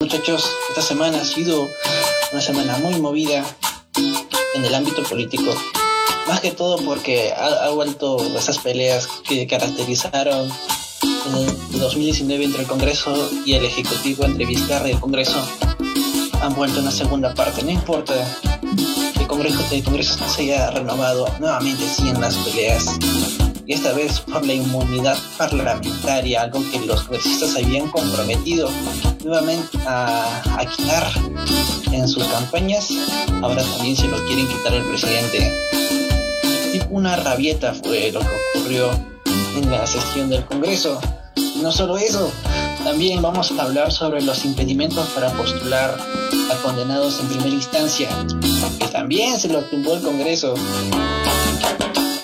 Muchachos, esta semana ha sido una semana muy movida en el ámbito político. Más que todo porque ha, vuelto esas peleas que caracterizaron en 2019 entre el Congreso y el Ejecutivo, entre Vizcarra y el Congreso. Han vuelto una segunda parte. No importa que el Congreso, el Congreso se haya renovado, nuevamente siguen las peleas y esta vez por la inmunidad parlamentaria, algo que los congresistas habían comprometido nuevamente a, quitar en sus campañas, ahora también se lo quieren quitar el presidente. Tipo una rabieta fue lo que ocurrió en la sesión del Congreso. no solo eso, también vamos a hablar sobre los impedimentos para postular a condenados en primera instancia, que también se lo tumbó el Congreso.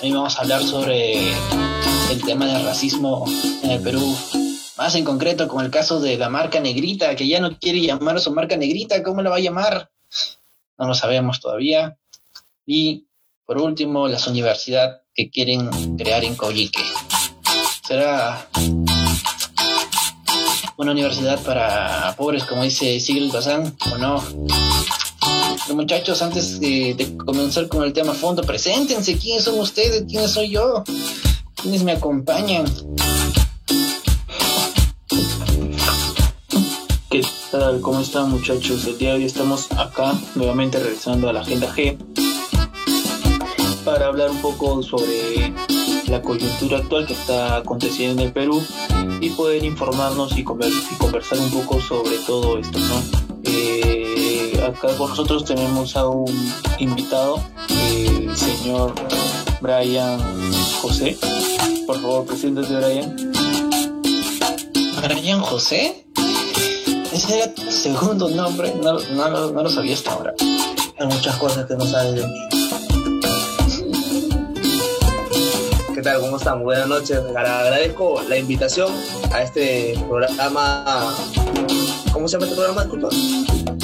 Hoy vamos a hablar sobre el tema del racismo en el Perú. Más en concreto con el caso de la marca negrita, que ya no quiere llamar a su marca negrita. ¿Cómo la va a llamar? No lo sabemos todavía. Y por último, las universidades que quieren crear en Coyique. ¿Será una universidad para pobres, como dice Sigel Bazán, o no? muchachos, antes de, comenzar con el tema fondo, preséntense. ¿Quiénes son ustedes? ¿Quiénes soy yo? ¿Quiénes me acompañan? ¿Cómo están muchachos? El día de hoy estamos acá nuevamente regresando a la Agenda G para hablar un poco sobre la coyuntura actual que está aconteciendo en el Perú y poder informarnos y, conversar un poco sobre todo esto, ¿no? Eh, acá con nosotros tenemos a un invitado, el señor Brian José. Por favor, preséntate, Brian. ¿Brian José? Ese era tu segundo nombre, no, lo sabía hasta ahora. Hay muchas cosas que no sabes de mí. ¿Qué tal? ¿Cómo están? Buenas noches. Agradezco la invitación a este programa. ¿Cómo se llama este programa? Disculpa.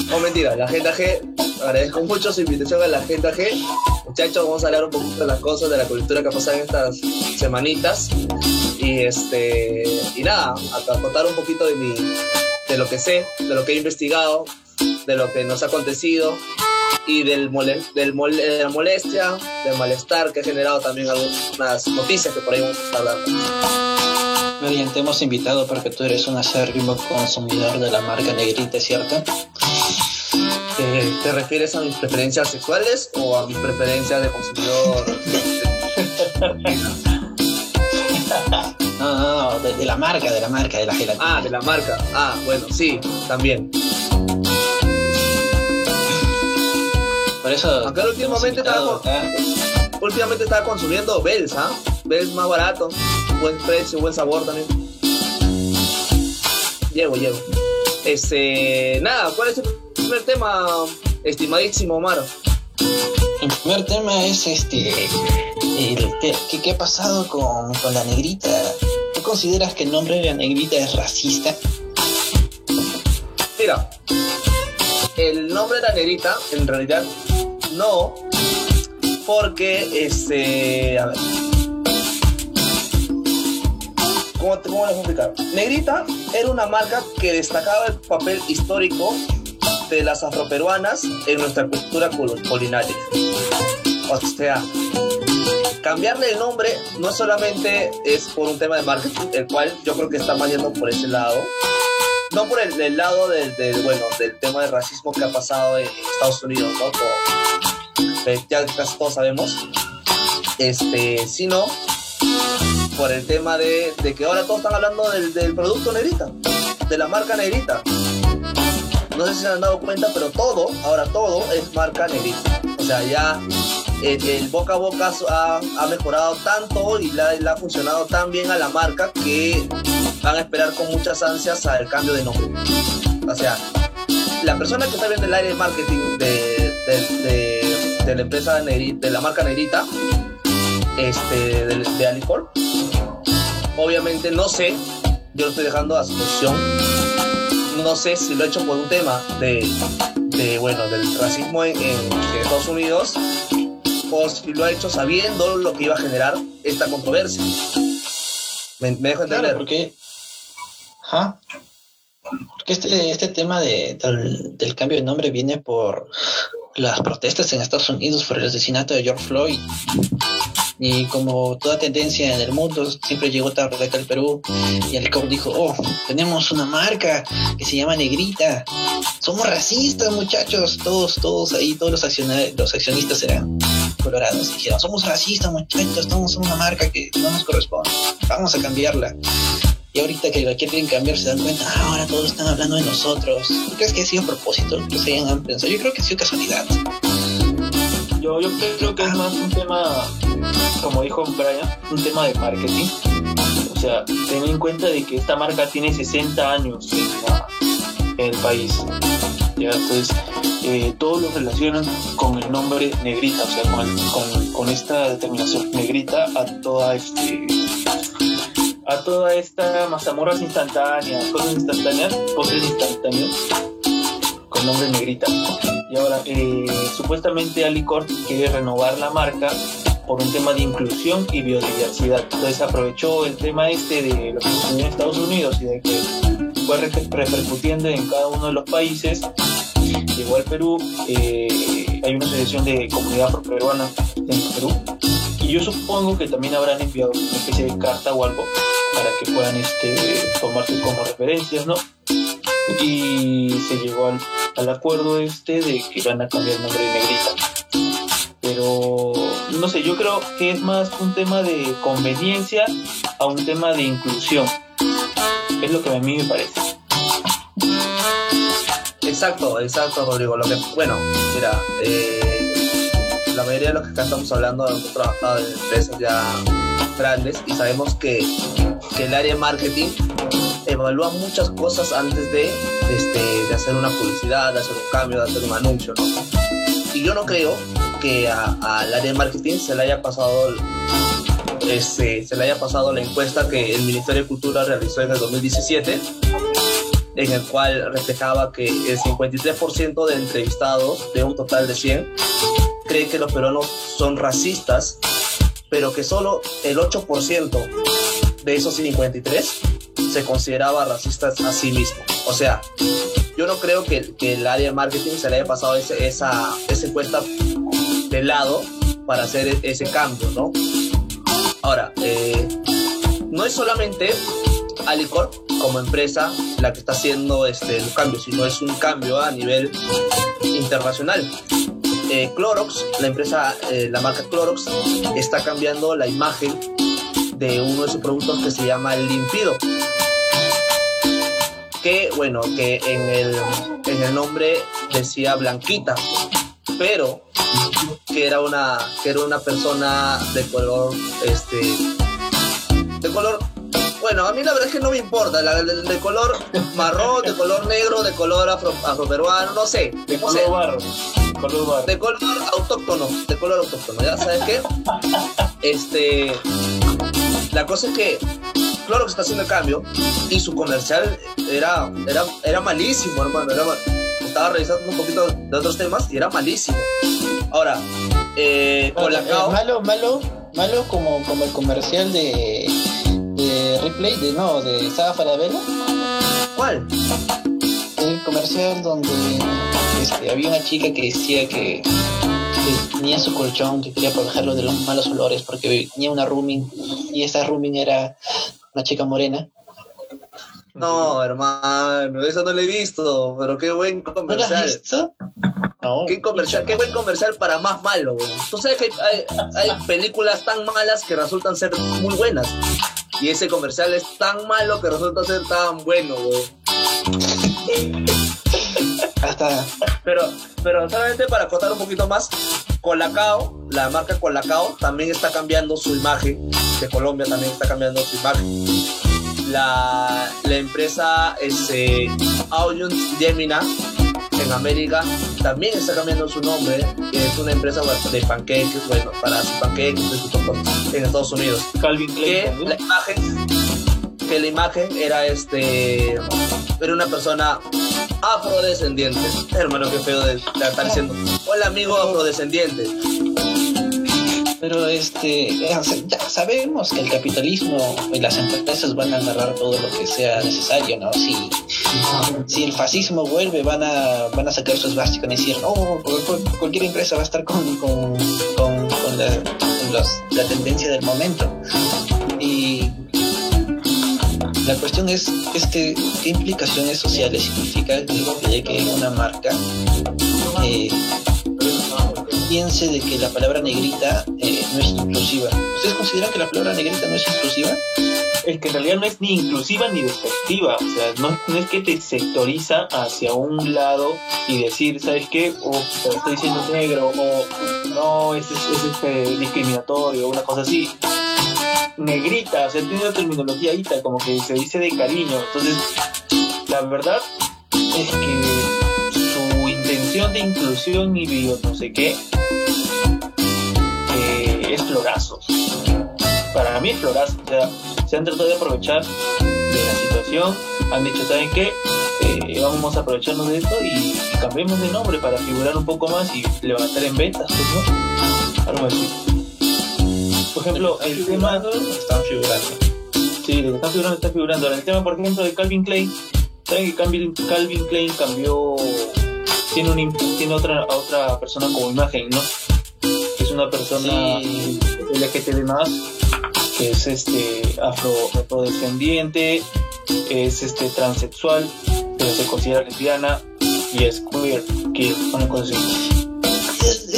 No, mentira, la Agenda G. Agradezco mucho su invitación a la Agenda G. Muchachos, vamos a hablar un poquito de las cosas, de la cultura que ha pasado en estas semanitas. Y este y nada, a contar un poquito de mi de lo que sé, de lo que he investigado, de lo que nos ha acontecido y del, del de la molestia, del malestar que ha generado también algunas noticias que por ahí vamos a hablando. Bien, te hemos invitado porque tú eres un acérrimo consumidor de la marca Negrita, ¿cierto? ¿Te, refieres a mis preferencias sexuales o a mis preferencias de consumidor? de, la marca, de la marca, de la gelatina. Ah, de la marca. Ah, bueno, sí, también. Por eso. Aunque últimamente estaba, últimamente estaba consumiendo Bells, ¿ah? Bells más barato, buen precio, buen sabor también. Llego, llego. Este, nada, ¿cuál es el primer tema, estimadísimo Omar? El primer tema es este, ¿qué, ha pasado con, con la negrita? ¿Tú consideras que el nombre de la negrita es racista? Mira, el nombre de la negrita, en realidad, no, porque, este, a ver, ¿Cómo, ¿Cómo les explicar? Negrita era una marca que destacaba el papel histórico de las afroperuanas en nuestra cultura culinaria. O sea, cambiarle el nombre no solamente es por un tema de marketing, el cual yo creo que está yendo por ese lado, no por el, lado del, bueno, del tema del racismo que ha pasado en Estados Unidos, ¿no? ya casi todos sabemos, este, sino por el tema de, que ahora todos están hablando del, producto negrita, de la marca negrita. No sé si se han dado cuenta, pero todo, ahora todo es marca negrita. O sea, ya el, boca a boca ha, mejorado tanto y le, ha funcionado tan bien a la marca que van a esperar con muchas ansias al cambio de nombre. O sea, la persona que está viendo el área de marketing de, de, la empresa de la marca Negrita, este, de, de Obviamente no sé, yo lo estoy dejando a su posición. No sé si lo he hecho por un tema de, bueno, del racismo en, Estados Unidos o si lo ha hecho sabiendo lo que iba a generar esta controversia. ¿Me, dejo entender? Claro, porque... ¿Ah? Porque este, este tema de, del, del cambio de nombre viene por las protestas en Estados Unidos por el asesinato de George Floyd. Y como toda tendencia en el mundo, siempre llegó tarde acá al Perú. Y Alicor dijo, oh, tenemos una marca que se llama Negrita. Somos racistas, muchachos. Todos, todos ahí, todos los, los accionistas eran colorados. Y dijeron, somos racistas, muchachos. Somos una marca que no nos corresponde. Vamos a cambiarla. Y ahorita que la quieren cambiar se dan cuenta, ah, ahora todos están hablando de nosotros. ¿Tú crees que ha sido propósito? Que se hayan pensado? Yo creo que ha sido casualidad. Yo, yo creo que es más un tema, como dijo Brian, un tema de marketing. O sea, ten en cuenta de que esta marca tiene 60 años en, el país. Entonces, eh, todos lo relacionan con el nombre negrita, o sea, con, con, esta determinación negrita a toda este a toda esta mazamorras instantáneas, cosas instantáneas, poses instantáneos, con nombre negrita. Y ahora, eh, supuestamente Alicor quiere renovar la marca por un tema de inclusión y biodiversidad. Entonces aprovechó el tema este de lo que sucedió en Estados Unidos y de que fue repercutiendo en cada uno de los países. Llegó al Perú, eh, hay una asociación de comunidad peruana en Perú. Y yo supongo que también habrán enviado una especie de carta o algo para que puedan este, tomarse como referencias, ¿no? Y se llegó al, al acuerdo este de que van a cambiar el nombre de Negrita. Pero no sé, yo creo que es más un tema de conveniencia a un tema de inclusión. Es lo que a mí me parece. Exacto, exacto, Rodrigo. Lo que, bueno, mira, eh, la mayoría de los que acá estamos hablando hemos trabajado en empresas ya grandes y sabemos que, que el área de marketing evalúa muchas cosas antes de, este, de hacer una publicidad, de hacer un cambio, de hacer un anuncio. Y yo no creo que al área de marketing se le haya pasado este, se le haya pasado la encuesta que el Ministerio de Cultura realizó en el 2017 en el cual reflejaba que el 53% de entrevistados de un total de 100 cree que los peruanos son racistas pero que solo el 8% de esos 53 se consideraba racistas a sí mismo. O sea, yo no creo que, el área de marketing se le haya pasado ese, esa, esa encuesta de lado para hacer ese cambio, ¿no? Ahora, eh, no es solamente Alicor como empresa la que está haciendo este, el cambio, sino es un cambio a nivel internacional. Eh, Clorox, la empresa, eh, la marca Clorox, está cambiando la imagen de uno de sus productos que se llama el Limpido. Que, bueno, que en el, en el nombre decía Blanquita, pero que era una, que era una persona de color, este, de color bueno, a mí la verdad es que no me importa, la, de, de, color marrón, de color negro, de color afro, afroperuano, no sé. De no color sé. barro. Color barro. De color autóctono, de color autóctono, ¿ya sabes qué? Este, la cosa es que Clorox está haciendo el cambio y su comercial era, era, era malísimo, hermano. Era, estaba revisando un poquito de otros temas y era malísimo. Ahora, eh, Bueno, Colacao, eh, malo, malo, malo como, como el comercial de, de Replay, de no, de Saga Falabella. ¿cuál? El comercial donde este, había una chica que decía que, que tenía su colchón, que quería protegerlo de los malos olores porque tenía una rooming y esa rooming era una chica morena. No, hermano, eso no lo he visto, pero qué buen ¿No lo has comercial. visto? No. Qué comercial, qué buen comercial para más malo, güey. Tú sabes que hay, hay- hay películas tan malas que resultan ser muy buenas. Y ese comercial es tan malo que resulta ser tan bueno, güey. Hasta Pero, pero solamente para contar un poquito más, Colacao, la marca Colacao también está cambiando su imagen. De Colombia también está cambiando su imagen. La, la empresa este, Audience Gemina en América también está cambiando su nombre. que Es una empresa de pancakes, bueno, para hacer pancakes en Estados Unidos Calvin que Klein. ¿no? la imagen que la imagen era este era una persona afrodescendiente hermano qué feo de, de estar diciendo hola amigo afrodescendiente Pero este, ya sabemos que el capitalismo y las empresas van a agarrar todo lo que sea necesario, ¿no? Si, si el fascismo vuelve, van a, van a sacar su esvástica y decir, oh, cualquier empresa va a estar con, con, con, la, la tendencia del momento. La cuestión es, es que, qué implicaciones sociales significa que, que una marca eh, piense de que la palabra negrita eh, no es inclusiva. ¿Ustedes consideran que la palabra negrita no es inclusiva? Es que en realidad no es ni inclusiva ni despectiva, o sea, no, es que te sectoriza hacia un lado y decir, ¿sabes qué? O te estoy diciendo negro, o no, es, es, este, discriminatorio, una cosa así. Negrita, o sea, tiene una terminología ahí, como que se dice de cariño, entonces, la verdad es que su intención de inclusión y bio no sé qué es florazo. Para mí es florazo. O sea, se han tratado de aprovechar de la situación. Han dicho, ¿saben qué? Eh, vamos a aprovecharnos de esto y, cambiemos de nombre para figurar un poco más y levantar en ventas, pues, ¿no? Algo así. Por ejemplo, el tema... Están figurando. Sí, lo que están figurando está figurando. Ahora, el tema, por ejemplo, de Calvin Klein. ¿Saben que Calvin, Calvin Klein cambió... Tiene, un, tiene otra, otra persona como imagen, ¿no? una persona sí. LGTB más, que es este afro afrodescendiente, es este transexual, pero se considera lesbiana y es queer, que una cosa así.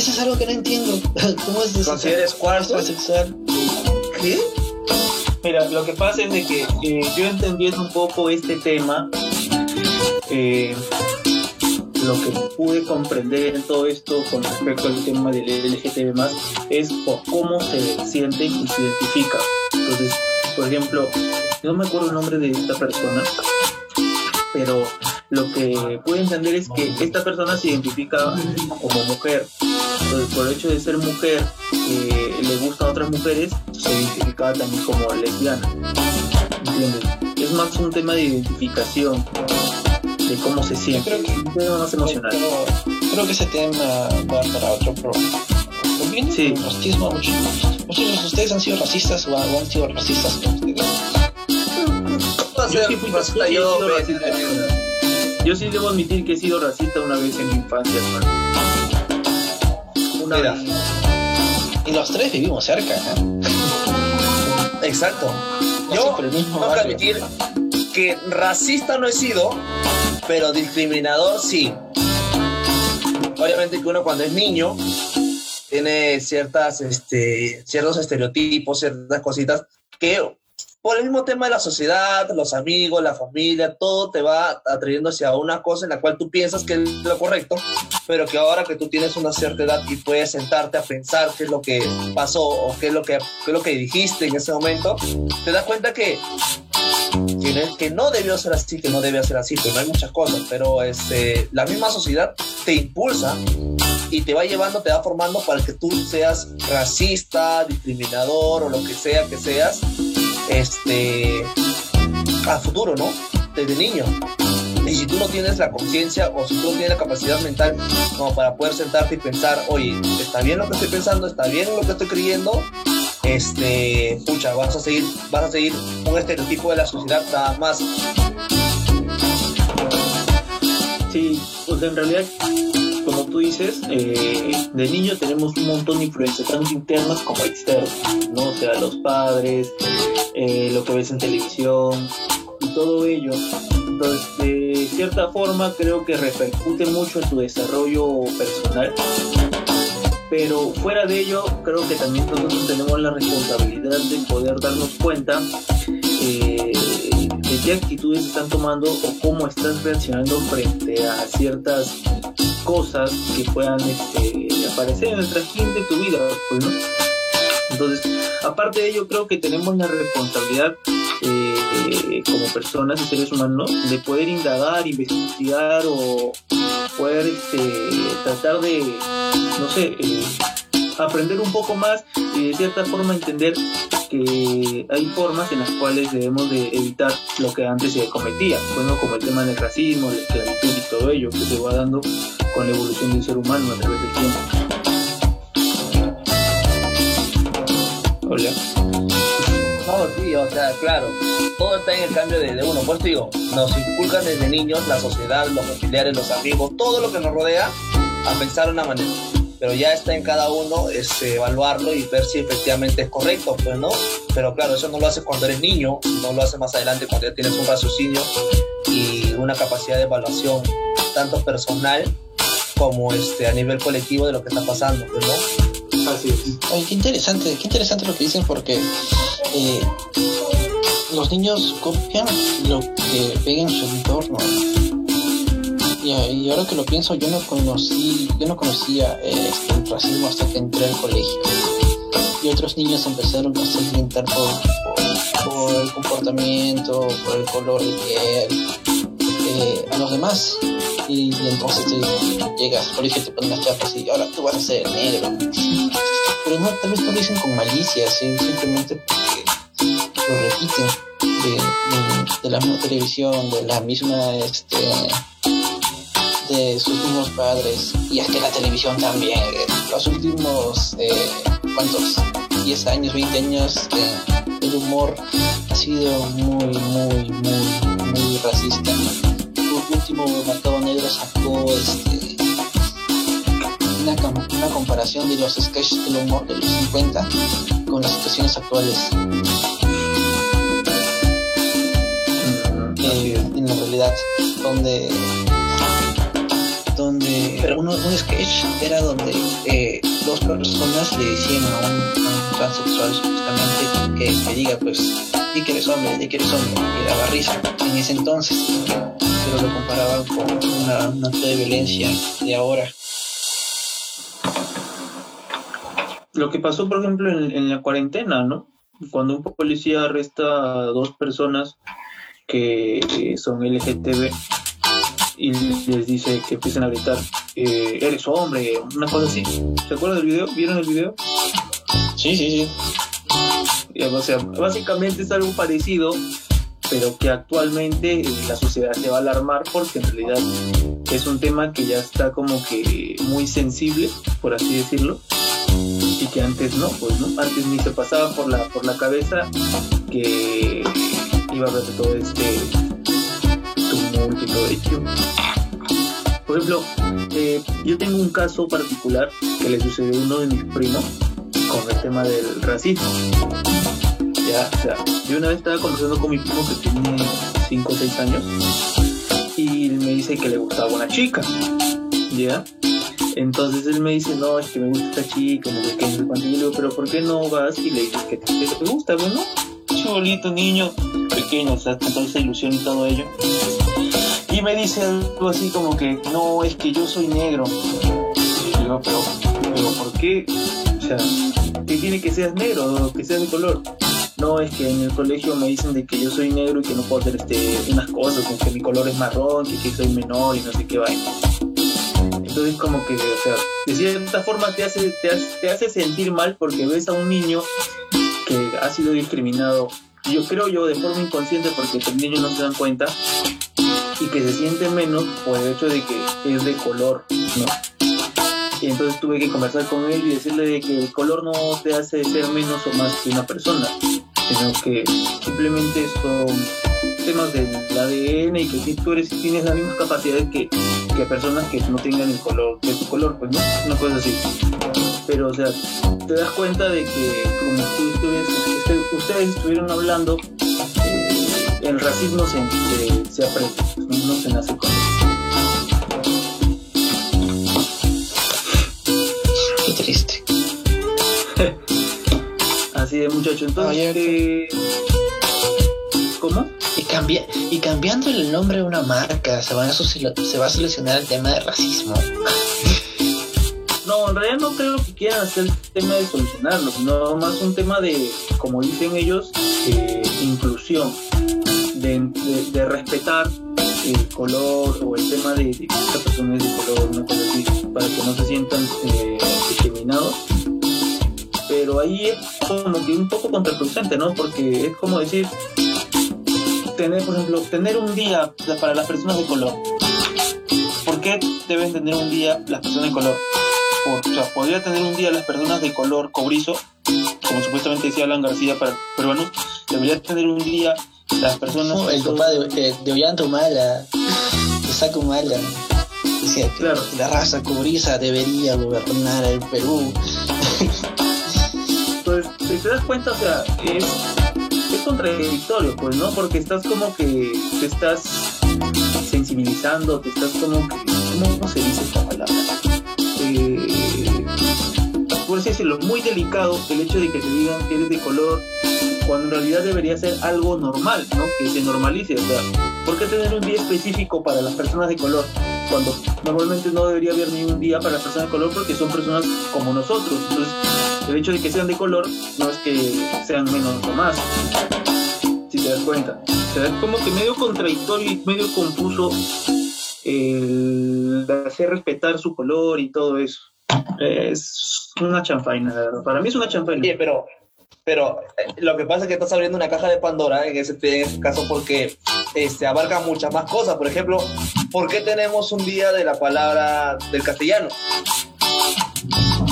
Eso es algo que no entiendo. ¿Cómo es? ¿Consideres cuarto? Transexual. ¿Qué? Mira, lo que pasa es de que eh, yo entendiendo un poco este tema, eh, lo que pude comprender en todo esto con respecto al tema del LGTB es por cómo se siente y se identifica. Entonces, por ejemplo, no me acuerdo el nombre de esta persona, pero lo que pude entender es que esta persona se identifica como mujer. Entonces, por el hecho de ser mujer, eh, le gustan otras mujeres, se identifica también como lesbiana. ¿Entiendes? Es más un tema de identificación de cómo se siente. Creo que, más emocional. creo que ese tema va para otro programa. Sí. Racismo, muchos, muchos de ustedes han sido racistas o han, sido racistas. Yo, sí debo admitir que he sido racista una vez en mi infancia, Una vez. Y los tres vivimos cerca, Exacto. Yo tengo que admitir que racista no he sido, pero discriminador sí. Obviamente que uno cuando es niño tiene ciertas, este, ciertos estereotipos, ciertas cositas que por el mismo tema de la sociedad, los amigos, la familia, todo te va atrayendo hacia una cosa en la cual tú piensas que es lo correcto, pero que ahora que tú tienes una cierta edad y puedes sentarte a pensar qué es lo que pasó o qué es lo que, qué es lo que dijiste en ese momento, te das cuenta que que, no debió ser así, que no debe ser así, pues no hay muchas cosas, pero este, la misma sociedad te impulsa y te va llevando, te va formando para que tú seas racista, discriminador o lo que sea que seas, este, a futuro, ¿no? Desde niño. Y si tú no tienes la conciencia o si tú no tienes la capacidad mental como para poder sentarte y pensar, oye, está bien lo que estoy pensando, está bien lo que estoy creyendo, este, pucha, vas a seguir, vas a seguir un estereotipo de la sociedad nada más. Sí, pues en realidad, tú dices, eh, de niño tenemos un montón de influencias, tanto internas como externas, ¿no? Sea, los padres, eh, lo que ves en televisión y todo ello. Entonces, de cierta forma, creo que repercute mucho en tu desarrollo personal pero fuera de ello creo que también nosotros tenemos la responsabilidad de poder darnos cuenta eh, de qué actitudes están tomando o cómo estás reaccionando frente a ciertas cosas que puedan este, aparecer en el transcurso de tu vida, pues, Entonces, aparte de ello, creo que tenemos la responsabilidad eh, como personas y seres humanos de poder indagar, investigar o poder este, tratar de, no sé, eh, aprender un poco más y de cierta forma entender que hay formas en las cuales debemos de evitar lo que antes se cometía, bueno, como el tema del racismo, la esclavitud y todo ello que se va dando con la evolución del ser humano a través del tiempo. Hola. No, sí, o sea, claro, todo está en el cambio de, uno. Pues te digo, nos inculcan desde niños la sociedad, los familiares, los amigos, todo lo que nos rodea a pensar de una manera. Pero ya está en cada uno este, evaluarlo y ver si efectivamente es correcto, pues, ¿no? Pero claro, eso no lo haces cuando eres niño, no lo haces más adelante cuando ya tienes un raciocinio y una capacidad de evaluación tanto personal como este, a nivel colectivo de lo que está pasando, pues, ¿no? Así es. Ay, qué interesante, qué interesante lo que dicen porque eh, los niños copian lo que ven en su entorno. Y, y ahora que lo pienso, yo no conocí, yo no conocía eh, este, el racismo hasta que entré al colegio. Y otros niños empezaron a segmentar por, el comportamiento, por el color de eh, los demás. Y, y entonces tú llegas al colegio y te ponen las chapas y ahora tú vas a ser negro. Pero no, tal vez no lo dicen con malicia, simplemente porque lo repiten de, de- de la misma televisión, de la misma, este, de sus mismos padres. Y es que la televisión también, eh, los últimos, eh, ¿cuántos? 10 años, 20 años, eh, el humor ha sido muy, muy, muy, muy racista. El último Mercado Negro sacó este, una, una comparación de los sketches del humor de los 50 con las situaciones actuales. eh, en la realidad, donde Pero- uno, un sketch era donde eh, dos personas le decían a un, transexual supuestamente que, que diga pues di que eres hombre, di que eres hombre y daba risa en ese entonces pero lo comparaban con una, una de violencia de ahora Lo que pasó, por ejemplo, en, en la cuarentena, ¿no? Cuando un policía arresta a dos personas que eh, son LGTB y les dice que empiecen a gritar, eh, eres hombre, una cosa así. ¿Se acuerdan del video? ¿Vieron el video? sí sí sí O sea, básicamente es algo parecido, pero que actualmente eh, la sociedad se va a alarmar porque en realidad es un tema que ya está como que muy sensible, por así decirlo, y que antes no, pues no, antes ni se pasaba por la por la cabeza que iba a haber todo este Por ejemplo, eh, yo tengo un caso particular que le sucedió a uno de mis primos con el tema del racismo. Ya, o sea, yo una vez estaba conversando con mi primo que tiene 5 o 6 años y me dice que le gustaba una chica, ¿ya? Entonces él me dice, no, es que me gusta esta chica. Y yo le digo, pero ¿por qué no vas y le dices que te, que te gusta, bueno? Cholito, niño, pequeño, o sea, con toda esa ilusión y todo ello. Y me dice algo así como que, no, es que yo soy negro. Y pero, pero ¿por qué? O sea, ¿qué tiene que seas negro o que seas de color? No, es que en el colegio me dicen de que yo soy negro y que no puedo hacer este, unas cosas, como que mi color es marrón, que, que soy menor y no sé qué vaina. Entonces como que, o sea, de cierta forma te hace, te hace, te hace sentir mal porque ves a un niño que ha sido discriminado, yo creo yo de forma inconsciente porque los niños no se dan cuenta y que se siente menos por el hecho de que es de color, ¿no? Y entonces tuve que conversar con él y decirle de que el color no te hace ser menos o más que una persona, sino que simplemente son temas del ADN y que si tú eres tienes las mismas capacidades que, que personas que no tengan el color de tu color, pues no, una cosa así. Pero o sea, te das cuenta de que como tú estuvieras- este- ustedes estuvieron hablando, el racismo se, se, se aprende, no se nace con él. qué triste Así de muchacho, entonces, Oye, eh, ¿cómo? y cambia y cambiando el nombre de una marca se, van a se va a solucionar el tema de racismo No, en realidad no creo que quieran hacer el tema de solucionarlo, sino más un tema de, como dicen ellos, eh, inclusión, de, respetar el color o el tema de, que esta persona es de color, una cosa así, para que no se sientan eh, discriminados. Pero ahí es como que un poco contraproducente, ¿no? Porque es como decir, tener, por ejemplo, tener un día para las personas de color. ¿Por qué deben tener un día las personas de color? O sea, podría tener un día las personas de color cobrizo, como supuestamente decía Alan García para peruanos, debería tener un día las personas... el papá de, de, Humala, de Saco Humala, decía que Claro. la raza cobriza debería gobernar el Perú. Pues, si te das cuenta, o sea, es, es contradictorio, pues, ¿no? Porque estás como que te estás sensibilizando, te estás como que, ¿cómo se dice esta palabra? Eh, por decirlo, muy delicado el hecho de que te digan que eres de color, cuando en realidad debería ser algo normal, ¿no? Que se normalice, o sea, ¿por qué tener un día específico para las personas de color? Cuando normalmente no debería haber ni un día para las personas de color porque son personas como nosotros. Entonces, el hecho de que sean de color no es que sean menos o más, si te das cuenta. O sea, es como que medio contradictorio y medio confuso el hacer respetar su color y todo eso. Es una chanfaina, la verdad. Para mí es una chanfaina. Oye, pero, pero eh, lo que pasa es que estás abriendo una caja de Pandora en ese, caso porque este, abarca muchas más cosas. Por ejemplo, ¿por qué tenemos un día de la palabra del castellano?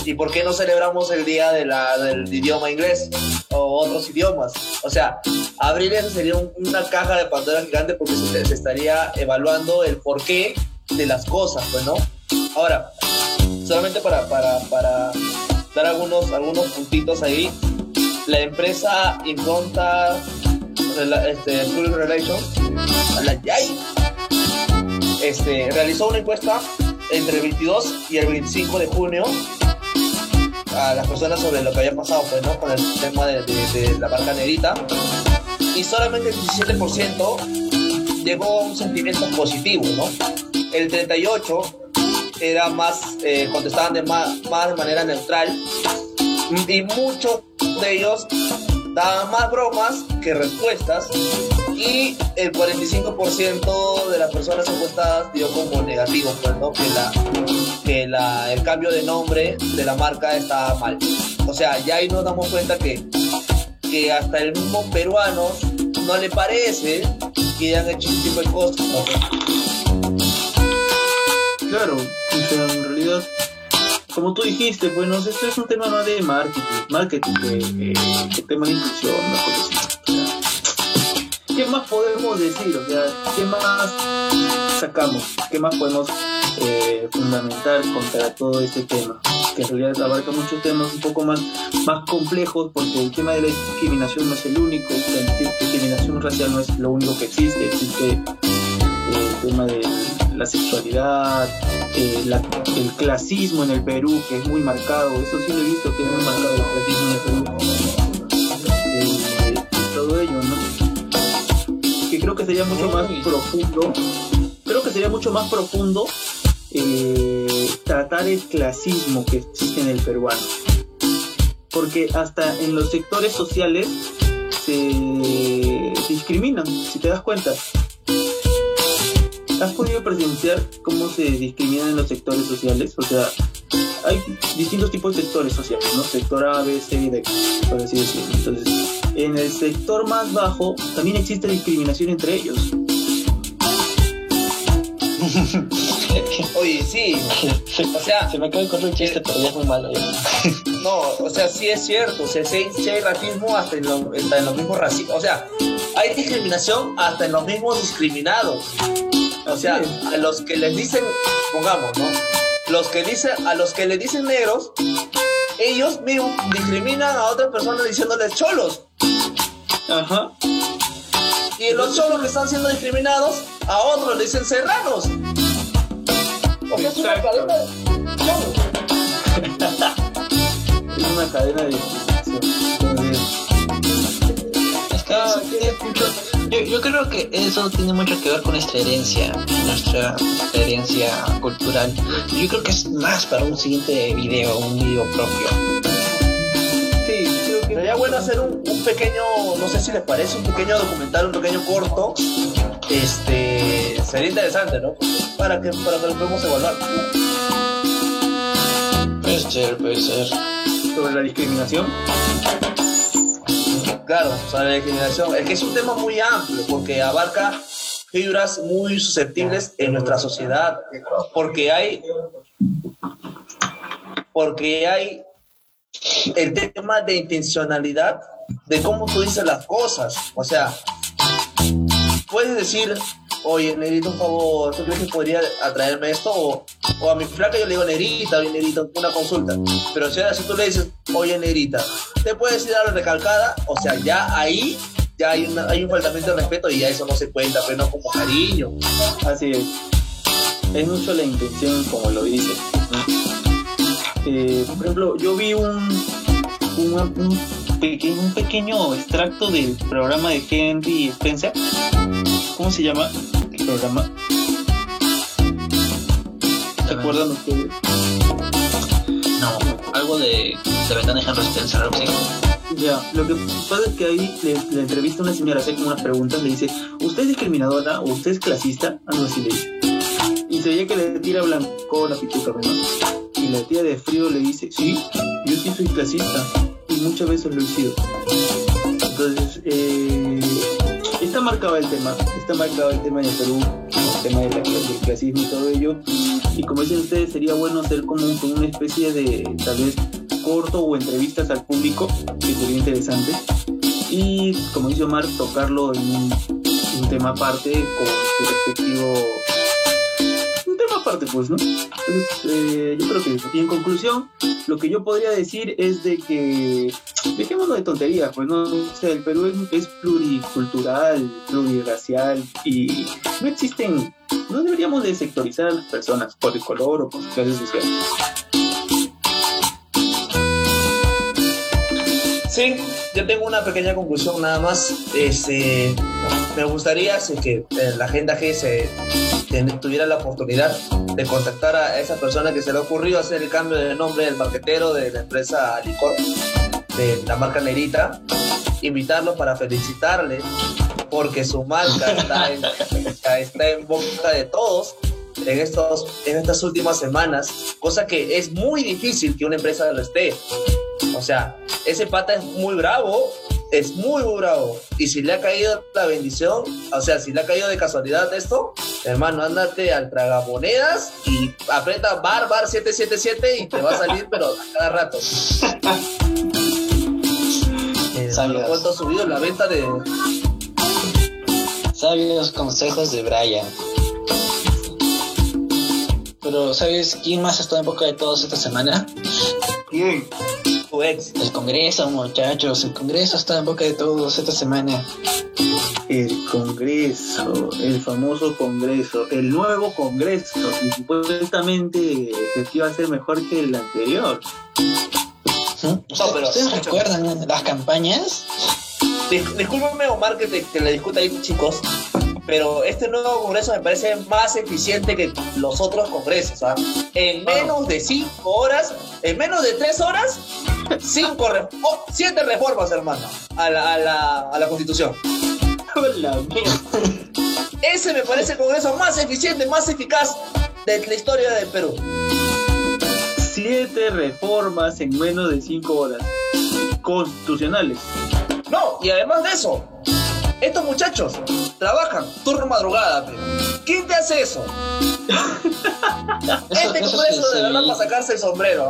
¿Y por qué no celebramos el día del idioma inglés o otros idiomas? O sea, abrir eso sería un- una caja de Pandora gigante porque se, se estaría evaluando el porqué de las cosas, pues, ¿no? Ahora, solamente para, para, para dar algunos, algunos puntitos ahí, la empresa Inconta este, Public Relations, la YAI, este, realizó una encuesta entre el 22 y el 25 de junio a las personas sobre lo que había pasado pues, ¿no? con el tema de, la marca negrita y solamente el 17% llegó a un sentimiento positivo, ¿no? El 38 era más, eh, contestaban de más, más de manera neutral y muchos de ellos daban más bromas que respuestas y el 45% de las personas encuestadas dio como negativo, pues, que, la, que la, el cambio de nombre de la marca estaba mal. O sea, ya ahí nos damos cuenta que, que hasta el mismo peruano no le parece que hayan hecho ese tipo de cosas. Claro, o sea, en realidad, como tú dijiste, bueno, esto es un tema más de marketing, marketing, de, eh, de tema de inclusión, una cosa así. O sea, ¿Qué más podemos decir? O sea, ¿qué más sacamos? ¿Qué más podemos eh, fundamentar contra todo este tema? Que en realidad abarca muchos temas un poco más, más complejos, porque el tema de la discriminación no es el único, la discriminación racial no es lo único que existe, existe eh, el tema de la sexualidad, eh, la- el clasismo en el Perú, que es muy marcado, eso sí lo he visto que es muy marcado el clasismo en el Perú. Eh, y todo ello, ¿no? Que creo que sería mucho más profundo, creo que sería mucho más profundo eh, tratar el clasismo que existe en el peruano. Porque hasta en los sectores sociales se discriminan, si te das cuenta. ¿Has podido presenciar cómo se discriminan en los sectores sociales? O sea, hay distintos tipos de sectores sociales, ¿no? Sector A, B, C y D, por así decirlo. Entonces, en el sector más bajo también existe discriminación entre ellos. Oye, sí, o sea, se me acaba de correr un chiste, pero ya es muy malo. ya. No, o sea, sí es cierto, o sea, sí, hay- sí hay racismo hasta en, lo- hasta en los mismos racistas, o sea, hay discriminación hasta en los mismos discriminados. O sea, a los que les dicen, pongamos, ¿no? Los que dicen, a los que le dicen negros, ellos mismos discriminan a otras personas diciéndoles cholos. Ajá. Y los cholos que están siendo discriminados, a otros le dicen serranos. O sea, es una cadena de cholos. Es una cadena de discriminación. Entonces, Es que Yo, yo creo que eso tiene mucho que ver con nuestra herencia, nuestra herencia cultural. Yo creo que es más para un siguiente video, un video propio. sí, creo que Sería bueno hacer un, un pequeño, no sé si les parece, un pequeño documental, un pequeño corto. Este sería interesante, ¿no? Para que, para que lo podamos evaluar. Puede ser, puede ser. sobre la discriminación. Claro, o sea, la discriminación. Es que es un tema muy amplio porque abarca fibras muy susceptibles en nuestra sociedad. Porque hay. Porque hay el tema de intencionalidad de cómo tú dices las cosas. O sea, puedes decir, oye, Nerito, un favor, ¿tú crees que podría atraerme esto? O, a mi flaca yo le digo, Nerita, oye, Nerita, una consulta. Pero si ahora si tú le dices, oye, Nerita, te puedes ir a la recalcada, o sea, ya ahí ya hay, hay un faltamiento de respeto y ya eso no se cuenta, pero no como cariño. Así es. Es mucho la intención, como lo dice. Eh, por ejemplo, yo vi un, un, un, pequeño, pequeño extracto del programa de Henry Spencer. ¿Cómo se llama el programa? ¿Se acuerdan ustedes? No, algo de la ventana de Spencer, algo así. Ya, lo que pasa es que ahí le, le entrevista a una señora, hace como unas preguntas, le dice, ¿usted es discriminadora o usted es clasista? Algo así le dice. Y se veía que le tira blanco la pituca, ¿no? Y la tía de frío le dice, sí, yo sí soy clasista y muchas veces lo he sido. Entonces, eh, está marcado el tema, está marcado el tema el Perú, el tema de del clasismo y todo ello. Y como dicen ustedes, sería bueno hacer como un- una especie de, tal vez, corto o entrevistas al público, que sería interesante. Y como dice Omar, tocarlo en un tema aparte con su respectivo. Pues, eh. Y en conclusión, lo que yo podría decir es de que dejémonos de tonterías, pues, ¿no? O sea, el Perú es, pluricultural, plurirracial y no existen. No deberíamos de sectorizar a las personas por el color o por su clase social. Sí, yo tengo una pequeña conclusión nada más. Este, me gustaría si es que eh, la agenda G se tuviera la oportunidad de contactar a esa persona que se le ha ocurrido hacer el cambio de nombre del marquetero de la empresa Licor, de la marca Nerita, invitarlo para felicitarle porque su marca está en, está en boca de todos en, estos, en estas últimas semanas, cosa que es muy difícil que una empresa lo esté. O sea, ese pata es muy bravo, es muy, muy bravo. Y si le ha caído la bendición, o sea, si le ha caído de casualidad esto, hermano, ándate al tragamonedas y aprieta bar, bar 777 y te va a salir, pero a cada rato. Eh, Sabios. ¿Cuánto ha subido la venta de, Sabios consejos de Brian. Pero, ¿sabes quién más está en boca de todos esta semana? ¿Quién? El Congreso, muchachos. El Congreso está en boca de todos esta semana. El Congreso, el famoso Congreso, el nuevo Congreso, y supuestamente el que iba a ser mejor que el anterior. ¿Mm? ¿Ustedes, pero- ustedes recuerdan las campañas? Dis- Discúlpenme, Omar, que, te- que le discuta ahí, chicos, pero este nuevo congreso me parece más eficiente que los otros congresos. ¿ah? En menos de cinco horas, en menos de tres horas, cinco re- oh, siete reformas, hermano, a la, a la, a la constitución. Ese me parece el congreso más eficiente, más eficaz de la historia del Perú. Siete reformas en menos de cinco horas. Constitucionales. No, y además de eso, estos muchachos trabajan turno madrugada. pe. ¿Quién te hace eso? Este eso congreso de verdad para sacarse el sombrero.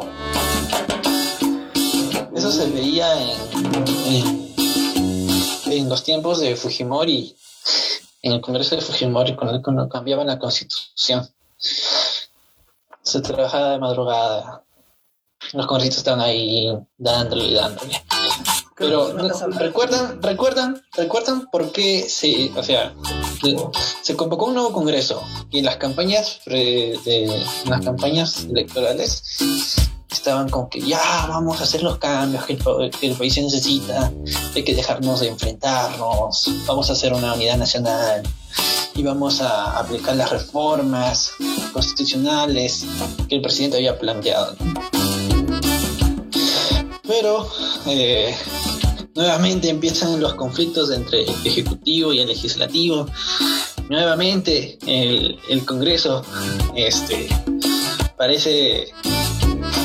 eso se veía en, en, en los tiempos de Fujimori, en el Congreso de Fujimori, cuando, cuando cambiaban la constitución. Se trabajaba de madrugada. Los congresistas estaban ahí dándole y dándole. Pero recuerdan, recuerdan, recuerdan por qué se, o sea, se convocó un nuevo congreso y en las campañas de, en las campañas electorales estaban con que ya vamos a hacer los cambios que el, que el país necesita, hay que dejarnos de enfrentarnos, vamos a hacer una unidad nacional y vamos a aplicar las reformas constitucionales que el presidente había planteado. Pero eh, nuevamente empiezan los conflictos entre el ejecutivo y el legislativo. Nuevamente el, el Congreso este, parece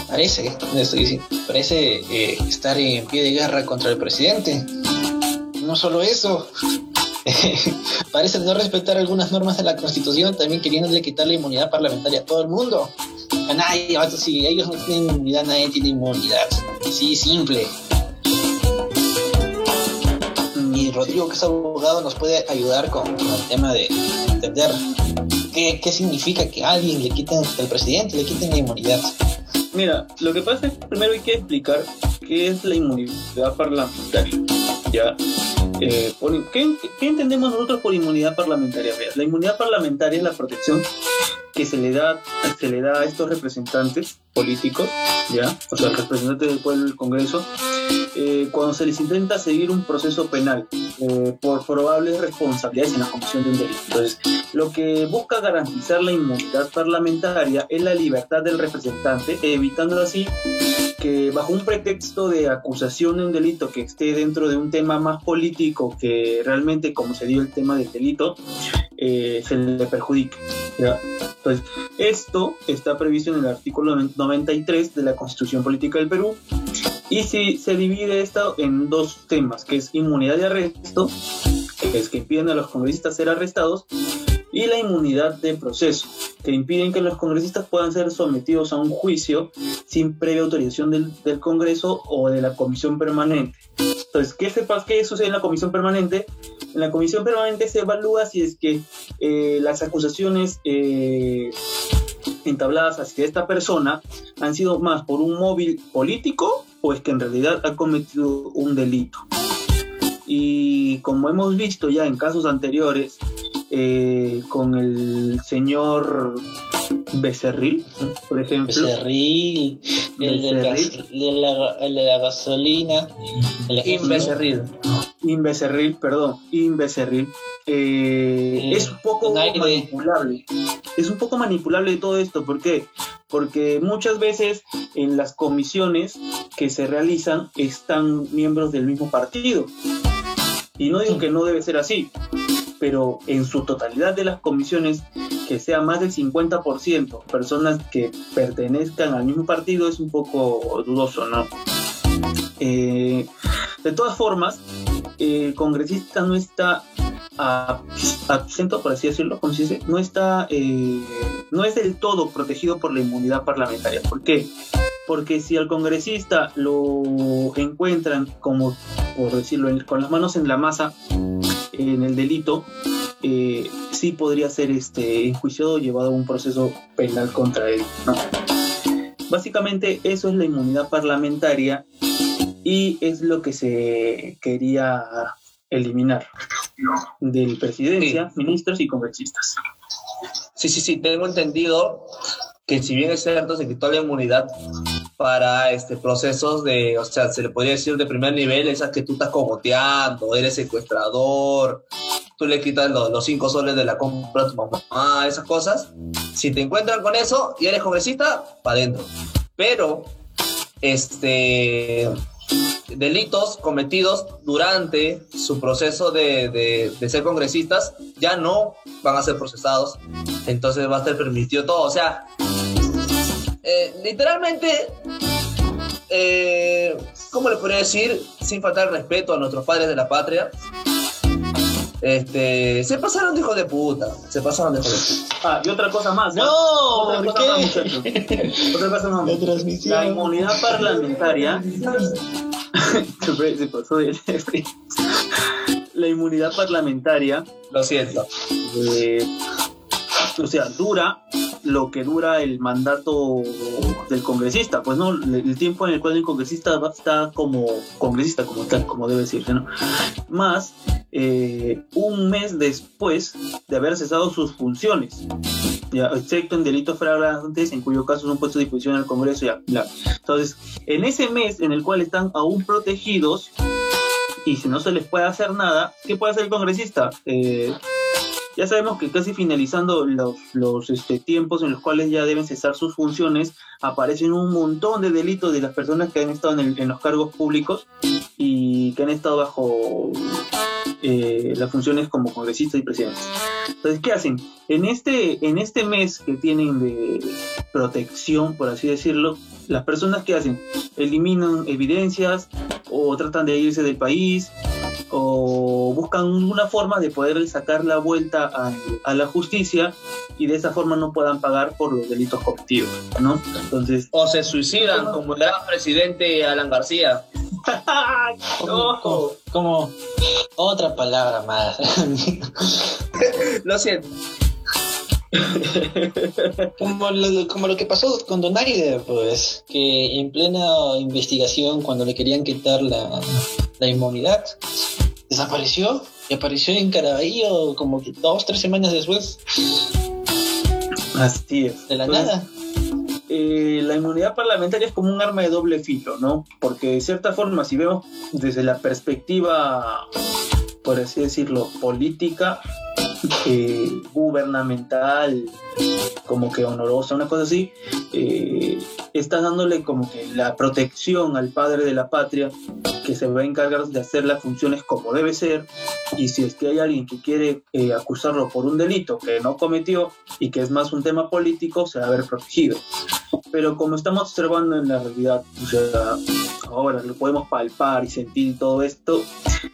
parece parece eh, estar en pie de guerra contra el presidente. No solo eso, parece no respetar algunas normas de la Constitución, también queriéndole quitar la inmunidad parlamentaria a todo el mundo. A nadie, si ellos no tienen inmunidad, nadie tiene inmunidad. Sí, simple. Y Rodrigo, que es abogado, nos puede ayudar con, el tema de entender qué, qué significa que a alguien le quiten, el presidente le quiten la inmunidad. Mira, lo que pasa es que primero hay que explicar qué es la inmunidad parlamentaria. ¿ya? Eh, ¿qué, qué entendemos nosotros por inmunidad parlamentaria? La inmunidad parlamentaria es la protección que se le da, se le da a estos representantes políticos, ¿ya? O sea, representantes del pueblo del Congreso, eh, cuando se les intenta seguir un proceso penal eh, por probables responsabilidades en la comisión de un delito. Entonces, lo que busca garantizar la inmunidad parlamentaria es la libertad del representante, evitando así que bajo un pretexto de acusación de un delito que esté dentro de un tema más político que realmente como se dio el tema del delito, eh, se le perjudique. Entonces, esto está previsto en el artículo 93 de la Constitución Política del Perú y si se divide esto en dos temas, que es inmunidad de arresto, que es que impiden a los congresistas ser arrestados, y la inmunidad de proceso, que impiden que los congresistas puedan ser sometidos a un juicio sin previa autorización del, del Congreso o de la Comisión Permanente. Entonces, ¿qué, sepas qué sucede en la Comisión Permanente? En la Comisión Permanente se evalúa si es que eh, las acusaciones eh, entabladas hacia esta persona han sido más por un móvil político o es que en realidad ha cometido un delito. Y como hemos visto ya en casos anteriores, eh, con el señor Becerril, por ejemplo, Becerril, el, Becerril. de la, el de la gasolina, el. Inbecerril. Inbecerril, perdón, Inbecerril, eh, es un poco manipulable. Es un poco manipulable todo esto, ¿por qué? Porque muchas veces en las comisiones que se realizan están miembros del mismo partido. Y no digo que no debe ser así, pero en su totalidad de las comisiones, que sea más del 50% personas que pertenezcan al mismo partido es un poco dudoso, ¿no? Eh, de todas formas, el congresista no está absento, por así decirlo, como se dice, no está, eh, no es del todo protegido por la inmunidad parlamentaria. ¿Por qué? Porque si al congresista lo encuentran como, por decirlo, con las manos en la masa en el delito, eh, sí podría ser este, enjuiciado o llevado a un proceso penal contra él. Básicamente eso es la inmunidad parlamentaria y es lo que se quería eliminar del presidencia, ministros y congresistas. Sí, sí, sí, tengo entendido que si bien es cierto, se quitó la inmunidad para este procesos de, o sea, se le podría decir de primer nivel, esas que tú estás cogoteando, eres secuestrador, tú le quitas los, los cinco soles de la compra a tu mamá, esas cosas. Si te encuentran con eso y eres congresista, para adentro. Pero, este, delitos cometidos durante su proceso de, de- de ser congresistas ya no van a ser procesados. Entonces va a estar permitido todo. O sea, eh, literalmente, eh, ¿cómo le podría decir? Sin faltar respeto a nuestros padres de la patria. Este, se pasaron de hijos de puta. Se pasaron de hijos de puta. Ah, y otra cosa más. No, Otra ¿por cosa más, qué? muchachos. Otra cosa más. La transmisión. La inmunidad parlamentaria. Se pasó de La inmunidad parlamentaria Lo siento. eh, o sea, dura lo que dura el mandato del congresista, pues no, el tiempo en el cual el congresista va- está como congresista, como tal, como debe decirse, ¿no? Más eh, un mes después de haber cesado sus funciones, excepto en delitos flagrantes, en cuyo caso son puestos a disposición al Congreso, ya. Entonces, en ese mes en el cual están aún protegidos, y si no se les puede hacer nada, ¿qué puede hacer el congresista? Eh, ya sabemos que casi finalizando los, los este, tiempos en los cuales ya deben cesar sus funciones, aparecen un montón de delitos de las personas que han estado en, el- en los cargos públicos y que han estado bajo eh, las funciones como congresistas y presidentes. Entonces, ¿qué hacen? En este, en este mes que tienen de protección, por así decirlo, las personas que hacen eliminan evidencias o tratan de irse del país o buscan una forma de poder sacar la vuelta a, a la justicia y de esa forma no puedan pagar por los delitos cometidos, ¿no? Entonces, O se suicidan como el gran presidente Alan García. ¿Cómo, cómo, cómo- Otra palabra más. Lo siento. como, lo, como lo que pasó con Donaire, pues, que en plena investigación, cuando le querían quitar la, la inmunidad, desapareció y apareció en Caraballo como que dos, tres semanas después. Así es. De la nada. eh, la inmunidad parlamentaria es como un arma de doble filo, ¿no? Porque de cierta forma, si vemos desde la perspectiva, por así decirlo, política, eh, gubernamental, como que honorosa, una cosa así, eh, está dándole como que la protección al padre de la patria que se va a encargar de hacer las funciones como debe ser y si es que hay alguien que quiere eh, acusarlo por un delito que no cometió y que es más un tema político, se va a ver protegido. Pero como estamos observando en la realidad, o sea, ahora lo podemos palpar y sentir todo esto,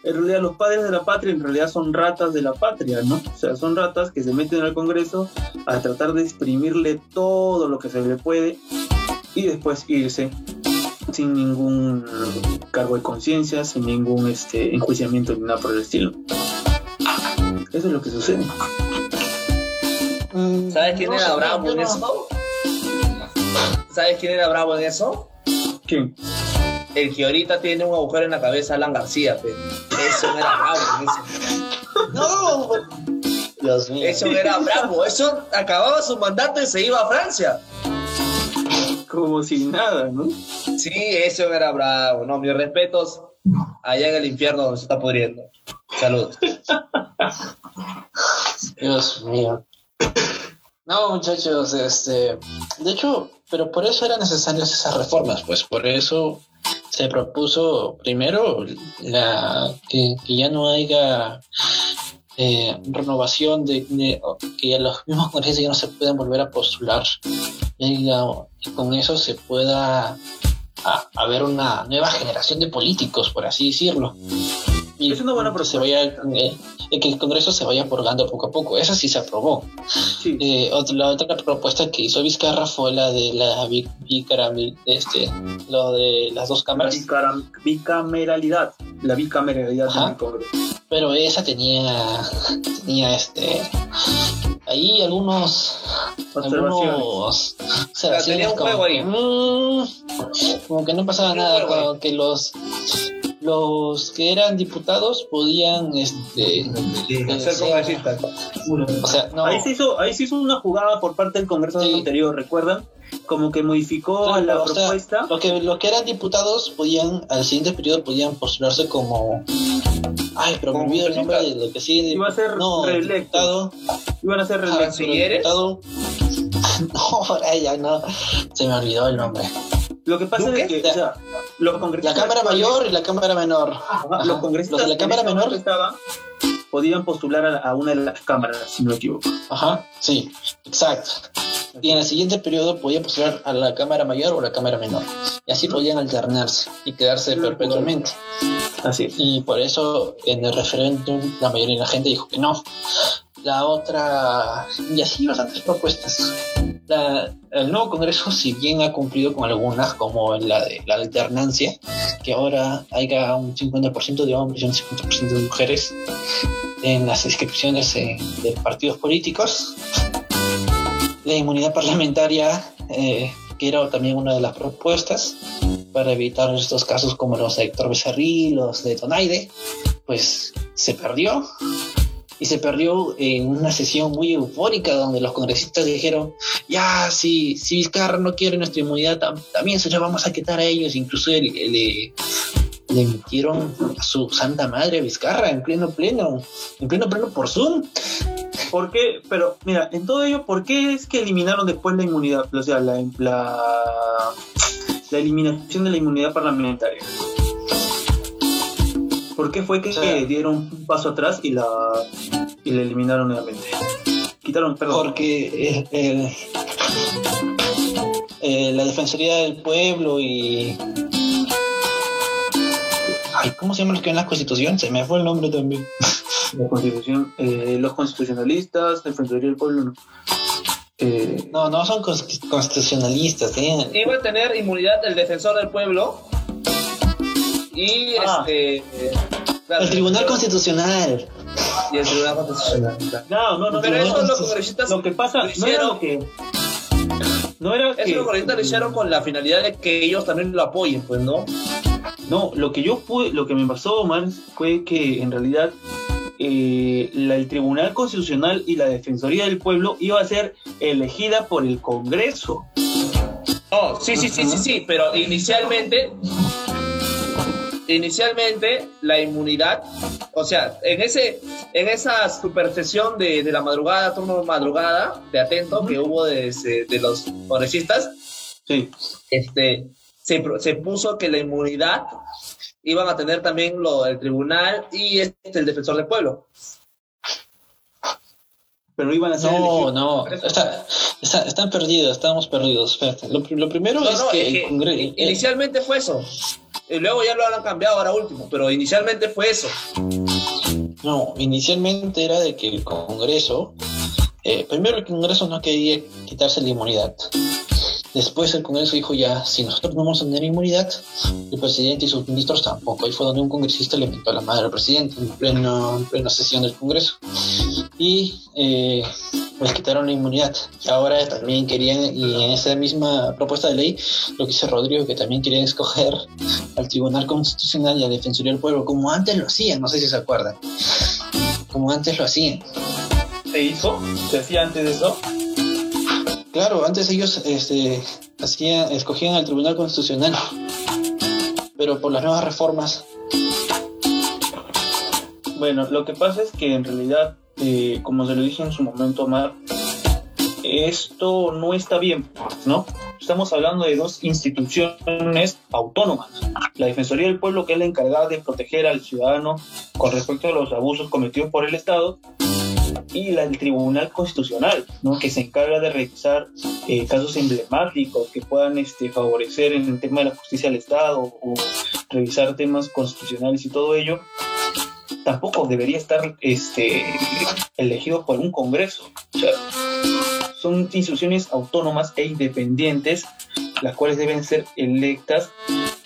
en realidad los padres de la patria en realidad son ratas de la patria, ¿no? O sea, son ratas que se meten al Congreso a tratar de exprimirle todo lo que se le puede y después irse sin ningún cargo de conciencia, sin ningún este, enjuiciamiento ni nada por el estilo. Eso es lo que sucede. Mm, ¿Sabes quién no era bravo yo en no- eso? ¿Sabes quién era bravo en eso? ¿Quién? El que ahorita tiene un agujero en la cabeza, Alan García, pe. Eso era bravo en eso. No, Dios mío. Eso era bravo. Eso acababa su mandato y se iba a Francia. Como si nada, ¿no? Sí, eso era bravo. No, mis respetos allá en el infierno donde se está pudriendo. Saludos. Dios mío. No, muchachos, este, de hecho, pero por eso eran necesarias esas reformas, pues por eso se propuso primero la que, que ya no haya eh, renovación de, de- que los mismos congresistas ya no se puedan volver a postular y, con eso se pueda haber una nueva generación de políticos, por así decirlo. Y Es una buena que se vaya, eh, que el Congreso se vaya purgando poco a poco. Esa sí se aprobó. Sí. Eh, otra- la otra propuesta que hizo Vizcarra fue la de la bi- bicameral- este, lo de las dos cámaras, bicara- bicameralidad. La bicameralidad Ajá. del Congreso. Pero esa tenía, tenía este, ahí algunos, algunos, sea, tenía un como juego que, ahí. mm, como que no pasaba Tenía nada, como que los los que eran diputados podían este Ser congresista. o sea no Ahí, se hizo, ahí se hizo una jugada por parte del Congreso Sí. anterior, ¿recuerdan? Como que modificó Claro, la o sea, propuesta. Lo que, lo que eran diputados podían, al siguiente periodo podían postularse como. Ay, pero me olvido el nombre de lo que sigue. Iba a ser no, reelecto. diputado. Iban a ser Ah, diputado. No, ahora ya no. Se me olvidó el nombre. Lo que pasa es que, o sea, los La congresistas. Cámara Mayor y la Cámara Menor. Ajá, Ajá. los congresistas Los de la Cámara Menor. estaban, podían postular a, a una de las cámaras, si no me equivoco. Ajá, sí, exacto. Y en el siguiente periodo podía postular a la Cámara Mayor o la Cámara Menor. Y así podían alternarse y quedarse perpetuamente. Así es. Y por eso en el referéndum la mayoría de la gente dijo que no. La otra, y así bastantes propuestas. La- el nuevo Congreso, si bien ha cumplido con algunas, como la de la alternancia, que ahora haya un 50% de hombres y un 50% de mujeres en las inscripciones eh, de partidos políticos. La inmunidad parlamentaria, eh, que era también una de las propuestas para evitar estos casos como los de Héctor Becerril, los de Donaide, pues se perdió. Y se perdió en una sesión muy eufórica donde los congresistas dijeron, ya, si, si Vizcarra no quiere nuestra inmunidad, tam- también se la vamos a quitar a ellos. Incluso le, le, le emitieron a su santa madre Vizcarra en pleno pleno, en pleno pleno por Zoom. ¿Por qué? Pero, mira, en todo ello, ¿por qué es que eliminaron después la inmunidad? O sea, la, la eliminación de la inmunidad parlamentaria. ¿Por qué fue que sea- dieron un paso atrás y la, y la eliminaron nuevamente? Quitaron, perdón. Porque el- el- eh, la Defensoría del Pueblo y... Ay, ¿Cómo se llama los que en la Constitución? Se me fue el nombre también. La constitución, eh, los constitucionalistas, Defensoría del Pueblo, no. Eh, No, no son cons- constitucionalistas. tienen- Iba a tener inmunidad el defensor del pueblo y Ah. este el Tribunal Constitucional. Y el Tribunal Constitucional. No, no, no. Pero eso los congresistas Lo que pasa, lo no era hicieron. lo que. No era que. Eso los congresistas lo hicieron con la finalidad de que ellos también lo apoyen, pues, ¿no? No, lo que yo pude, lo que me pasó, Omar, fue que en realidad eh, la- el Tribunal Constitucional y la Defensoría del Pueblo iba a ser elegida por el Congreso. Oh, sí, sí, sí, sí, sí, pero inicialmente, inicialmente la inmunidad, o sea, en ese, en esa super sesión de, de la madrugada, turno madrugada, de atento que hubo de, ese- de los congresistas, Sí. este, se, se puso que la inmunidad iban a tener también lo del tribunal y este, el defensor del pueblo. Pero iban a ser No, elegidos. no, está- está- están perdidos, estamos perdidos. Lo, lo primero No, es no, que es el que Congreso. Inicialmente fue eso. Y luego ya lo han cambiado ahora último, pero inicialmente fue eso. No, inicialmente era de que el Congreso, eh, primero el Congreso no quería quitarse la inmunidad. Después el Congreso dijo ya, si nosotros no vamos a tener inmunidad, el presidente y sus ministros tampoco. Ahí fue donde un congresista le metió a la madre al presidente en, pleno, en plena sesión del Congreso. Y eh, pues quitaron la inmunidad. Y ahora también querían, y en esa misma propuesta de ley, lo que dice Rodrigo, que también querían escoger al Tribunal Constitucional y a la Defensoría del Pueblo, como antes lo hacían, no sé si se acuerdan. Como antes lo hacían. ¿Se hizo? ¿Se hacía antes de eso? Claro, antes ellos este, hacían, escogían al Tribunal Constitucional, pero por las nuevas reformas, Bueno, lo que pasa es que en realidad, eh, como se lo dije en su momento, Omar, esto no está bien, ¿no? Estamos hablando de dos instituciones autónomas. La Defensoría del Pueblo, que es la encargada de proteger al ciudadano con respecto a los abusos cometidos por el Estado, y la del Tribunal Constitucional, ¿no? que se encarga de revisar eh, casos emblemáticos que puedan este, favorecer en el tema de la justicia del Estado o revisar temas constitucionales y todo ello tampoco debería estar este, elegido por un Congreso. O sea, son instituciones autónomas e independientes, las cuales deben ser electas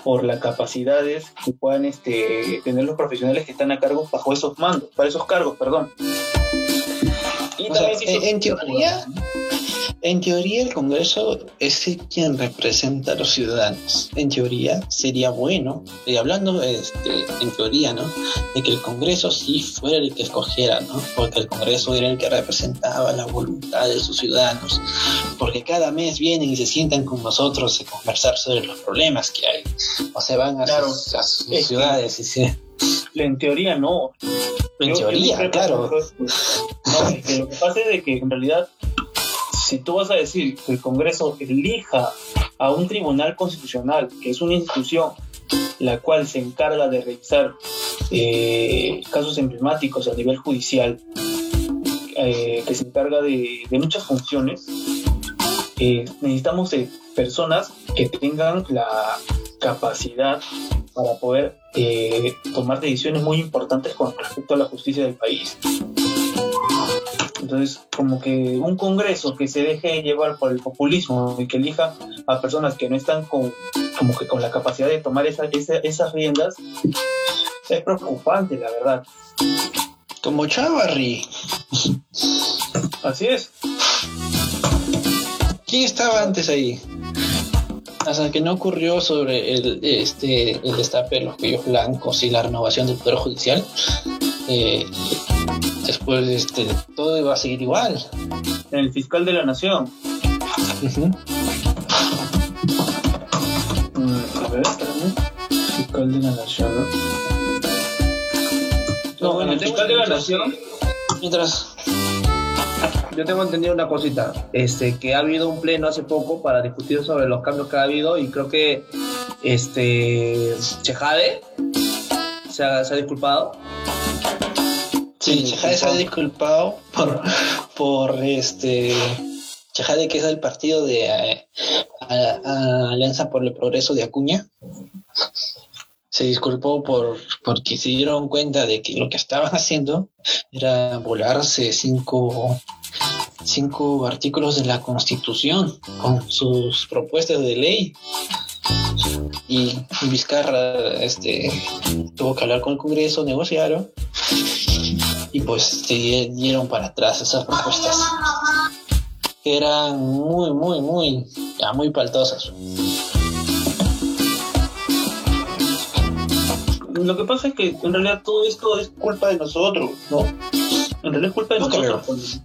por las capacidades que puedan este, tener los profesionales que están a cargo bajo esos mandos, para esos cargos, perdón. Y O sea, también se hizo- en- en teoría- en teoría el Congreso es el quien representa a los ciudadanos. En teoría sería bueno, y hablando este, en teoría, ¿no? De que el Congreso sí fuera el que escogiera, ¿no? Porque el Congreso era el que representaba la voluntad de sus ciudadanos. Porque cada mes vienen y se sientan con nosotros a conversar sobre los problemas que hay. O se van a Claro. sus, a sus ciudades y se... en teoría no, En Yo- teoría, claro. No, es que lo que pasa es de que en realidad, si tú vas a decir que el Congreso elija a un tribunal constitucional, que es una institución la cual se encarga de revisar eh, casos emblemáticos a nivel judicial, eh, que se encarga de, muchas funciones, eh, necesitamos personas que tengan la capacidad para poder eh, tomar decisiones muy importantes con respecto a la justicia del país. Entonces, como que un Congreso que se deje llevar por el populismo y que elija a personas que no están con, como que con la capacidad de tomar esa- esa- esas riendas, es preocupante, la verdad. Como Chavarri. Así es. ¿Quién estaba antes ahí? Hasta que no ocurrió sobre el, este, el destape de los cuellos blancos y la renovación del Poder Judicial, eh, después este, todo iba a seguir igual. El fiscal de la nación. Mm, a ver, espérame. Fiscal de la nación. No, bueno, el fiscal de la nación. Mientras, Yo tengo entendido una cosita, este, que ha habido un pleno hace poco para discutir sobre los cambios que ha habido y creo que este Chejade se ha, se ha disculpado. Sí, Chejade se ha disculpado por, por este. Chejade, que es el partido de eh, a- a- Alianza por el Progreso de Acuña, se disculpó por porque se dieron cuenta de que lo que estaban haciendo era volarse cinco, cinco artículos de la Constitución con sus propuestas de ley. y Vizcarra este, tuvo que hablar con el Congreso, negociaron y pues se dieron para atrás esas propuestas que eran muy, muy, muy, ya muy paltosas. Lo que pasa es que en realidad todo esto es culpa de nosotros, ¿no? En realidad es culpa de nosotros.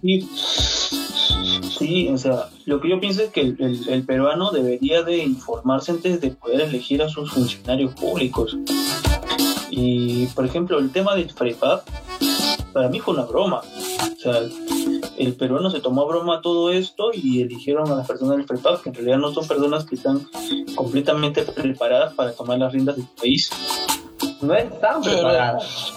Sí, o sea, lo que yo pienso es que el, peruano debería de informarse antes de poder elegir a sus funcionarios públicos. Y, por ejemplo, el tema del FREPAP, para mí fue una broma. O sea, el peruano se tomó a broma todo esto y eligieron a las personas del FREPAP, que en realidad no son personas que están completamente preparadas para tomar las riendas del país. No están preparadas.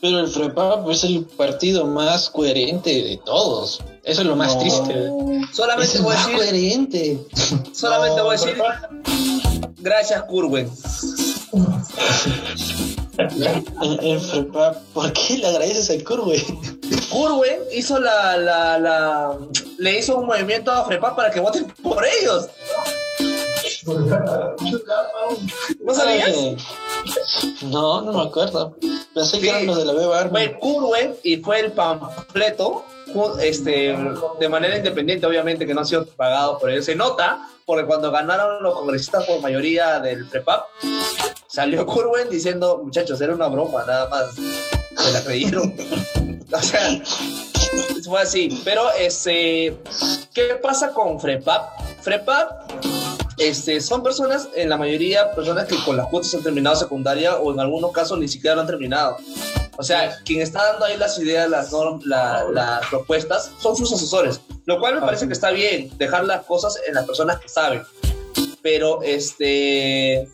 Pero el FREPAP es el partido más coherente de todos. Eso es lo más triste. Solamente voy a decir. coherente. Solamente voy a decir. Gracias, Curwen. El, FREPAP, ¿por qué le agradeces al Curwen? Curwen hizo la, la, la, le hizo un movimiento a FREPAP para que voten por ellos. ¿No sabías? No, no me acuerdo. Pensé que eran los de la Beba Fue Curwen y fue el panfleto este, de manera independiente, obviamente que no ha sido pagado por él. Se nota, porque cuando ganaron los congresistas por mayoría del PREPAP, salió Curwen diciendo, muchachos, era una broma, nada más. Se la creyeron. o sea, fue así. Pero, este, ¿qué pasa con FREPAP? FREPAP este, son personas, en la mayoría, personas que con las cuotas han terminado secundaria o en algunos casos ni siquiera lo han terminado. O sea, quien está dando ahí las ideas, las, las propuestas, son sus asesores, lo cual me parece que está bien, dejar las cosas en las personas que saben. Pero este,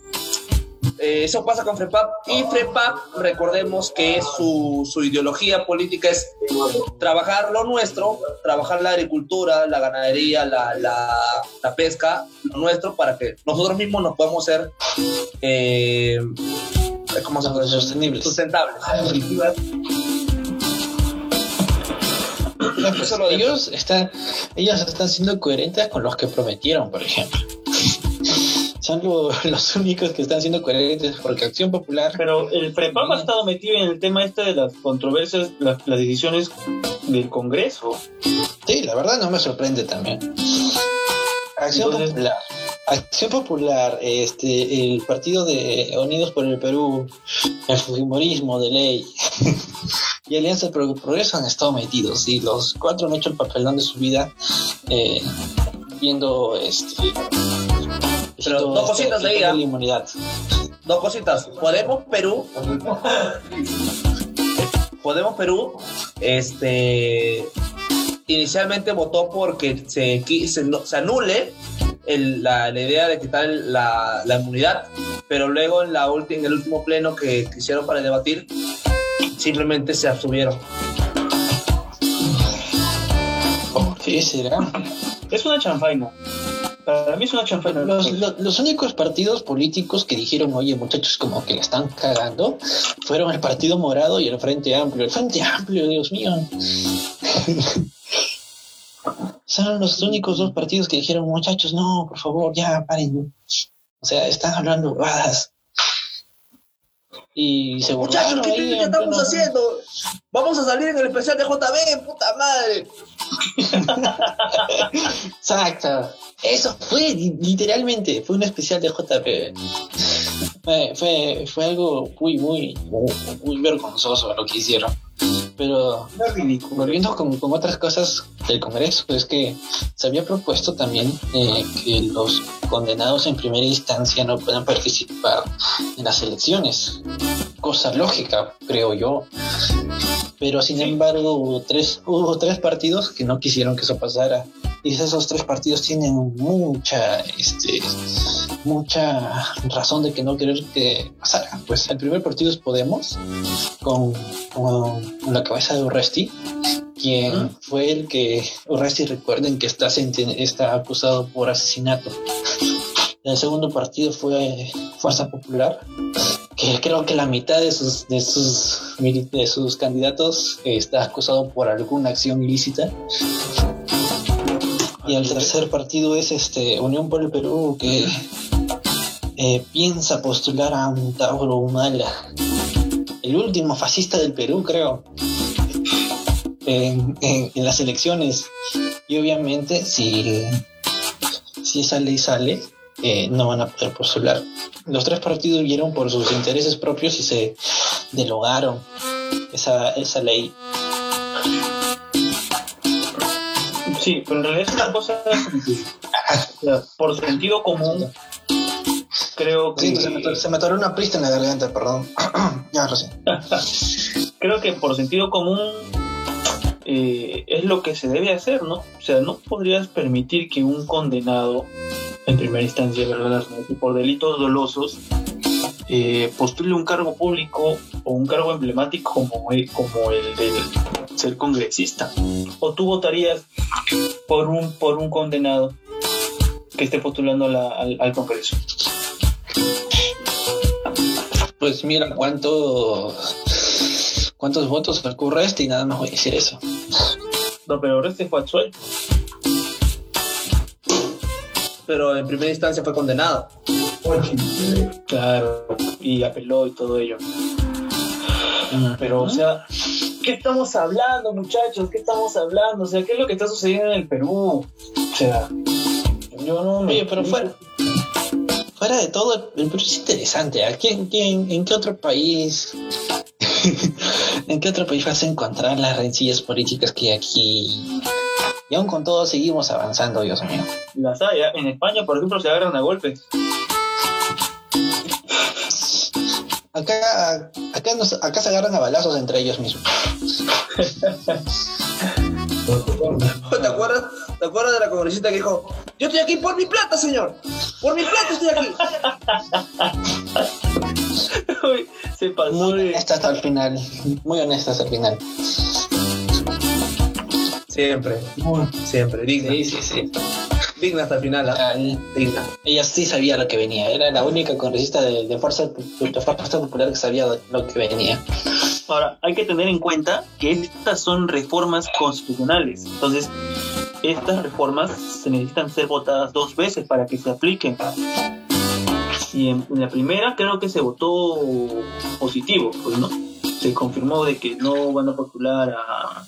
eh, eso pasa con FREPAP y FREPAP, recordemos que su, su, ideología política es trabajar lo nuestro, trabajar la agricultura, la ganadería, la, la, la pesca, lo nuestro, para que nosotros mismos nos podamos ser... Eh, como sostenibles. Sustentables. ellos están, ellos están siendo coherentes con los que prometieron, por ejemplo. Son los únicos que están siendo coherentes porque Acción Popular. Pero el FREPAP ha estado metido en el tema este de las controversias, las, las decisiones del Congreso. Sí, la verdad no me sorprende también. Acción Popular Acción Popular, este, el partido de Unidos por el Perú, el Fujimorismo de ley y Alianza Pro Progreso han estado metidos y los cuatro han hecho el papelón de su vida eh, viendo este. Pero dos cositas de la inmunidad. Dos cositas. Podemos Perú. Podemos Perú. Este inicialmente votó porque se, se, se anule la, idea de quitar la, la inmunidad, pero luego en, la en el último pleno que quisieron para debatir, simplemente se abstuvieron. qué será? Es una chanfaina. Para mí es una chanfaina. Los, los, únicos partidos políticos que dijeron, oye muchachos, como que le están cagando, fueron el Partido Morado y el Frente Amplio. El Frente Amplio, Dios mío. son los únicos dos partidos que dijeron, muchachos, no, por favor, ya paren. O sea, están hablando badas. Y se Muchachos, ¿qué, estamos haciendo? Vamos a salir en el especial de JB, puta madre. Exacto. Eso fue, literalmente, fue un especial de JB. Fue, fue, algo muy, muy, muy vergonzoso lo que hicieron. Pero volviendo con, con, otras cosas del Congreso, es que se había propuesto también eh, que los condenados en primera instancia no puedan participar en las elecciones. Cosa lógica, creo yo. Pero sin embargo hubo tres, hubo tres partidos que no quisieron que eso pasara. Y esos tres partidos tienen mucha, este, mucha razón de que no querer que pasara. Pues el primer partido es Podemos, con, con la cabeza de Urresti, quien fue el que, Urresti recuerden que está, está acusado por asesinato. El segundo partido fue Fuerza Popular, que creo que la mitad de sus, de sus, de sus candidatos está acusado por alguna acción ilícita. Y el tercer partido es este Unión por el Perú, que eh, piensa postular a un Tauro Humala, el último fascista del Perú, creo, en, las elecciones. Y obviamente, si, si esa ley sale, eh, no van a poder postular. Los tres partidos vieron por sus intereses propios y se delogaron esa, esa ley. Sí, pero en realidad es una cosa por sentido común. Creo que. se, me, atoró una pista en la garganta, perdón. ya, recién. creo que por sentido común eh, es lo que se debe hacer, ¿no? O sea, no podrías permitir que un condenado, en primera instancia, ¿verdad? por delitos dolosos, eh, postule un cargo público o un cargo emblemático como, como el del ser congresista. ¿O tú votarías por un, por un condenado que esté postulando al, Congreso? Pues mira cuántos cuántos votos ocurre este y nada más voy a decir eso. No, pero este fue absuelto. Pero en primera instancia fue condenado. Claro, y apeló y todo ello. Pero, o sea, ¿qué estamos hablando, muchachos? ¿Qué estamos hablando? O sea, ¿qué es lo que está sucediendo en el Perú? O sea, yo no me. Oye, pero fuera, fuera de todo, el Perú es interesante. ¿A quién, en qué otro país? ¿En qué otro país vas a encontrar las rencillas políticas que hay aquí? Y aún con todo seguimos avanzando, Dios mío. Las hay, ¿eh? en España, por ejemplo, se agarran a golpes. Acá, acá, acá se agarran a balazos entre ellos mismos. ¿Te acuerdas? ¿Te acuerdas de la congresista que dijo, yo estoy aquí por mi plata, señor? Por mi plata estoy aquí. Se pasó muy honesta hasta el final. Muy honesta hasta el final. Siempre. Siempre. Digna. Sí, sí, sí. Digna hasta el final. ¿ah? Digna. Ella sí sabía lo que venía. Era la única congresista de, fuerza, de fuerza Popular que sabía lo que venía. Ahora, hay que tener en cuenta que estas son reformas constitucionales. Entonces, estas reformas se necesitan ser votadas dos veces para que se apliquen. Y en, la primera creo que se votó positivo, pues no. Se confirmó de que no van a postular a,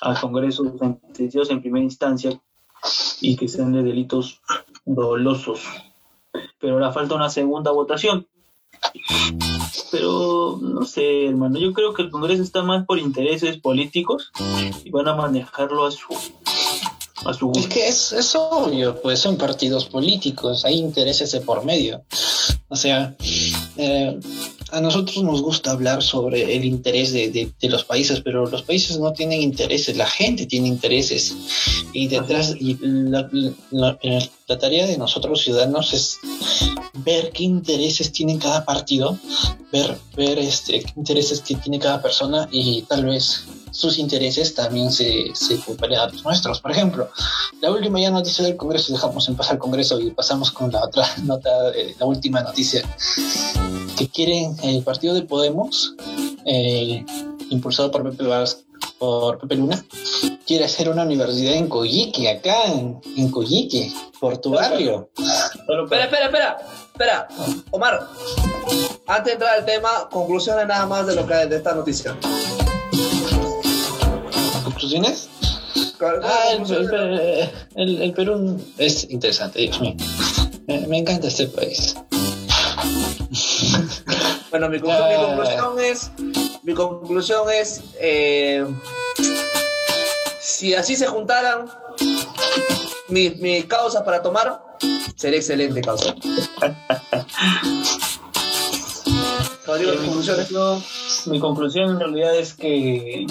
a congresos sentenciados en primera instancia y que sean de delitos dolosos. Pero ahora falta una segunda votación. Pero no sé, hermano, yo creo que el Congreso está más por intereses políticos y van a manejarlo a su a su Es que es, es obvio, pues son partidos políticos, hay intereses de por medio. O sea, eh, a nosotros nos gusta hablar sobre el interés de, los países, pero los países no tienen intereses, la gente tiene intereses. Y detrás, y la, tarea de nosotros ciudadanos es ver qué intereses tiene cada partido, ver, ver este, qué intereses que tiene cada persona y tal vez sus intereses también se, se a los nuestros. Por ejemplo, la última ya noticia del Congreso, dejamos en pasar el Congreso y pasamos con la otra nota, la última noticia, que quieren el partido de Podemos, eh, impulsado por Pepe, por Pepe Luna, quiere hacer una universidad en Coyique, acá en, en Coyique, por tu barrio. Espera, espera, espera, espera, Omar, antes de entrar al tema, conclusiones nada más de lo que de esta noticia. Ah, el, el, Perú es interesante, Dios mío. Me, encanta este país. Bueno, mi, conclusión es, mi conclusión es, eh, si así se juntaran mis mi causas para tomar, sería excelente causa. mi conclusión en realidad es que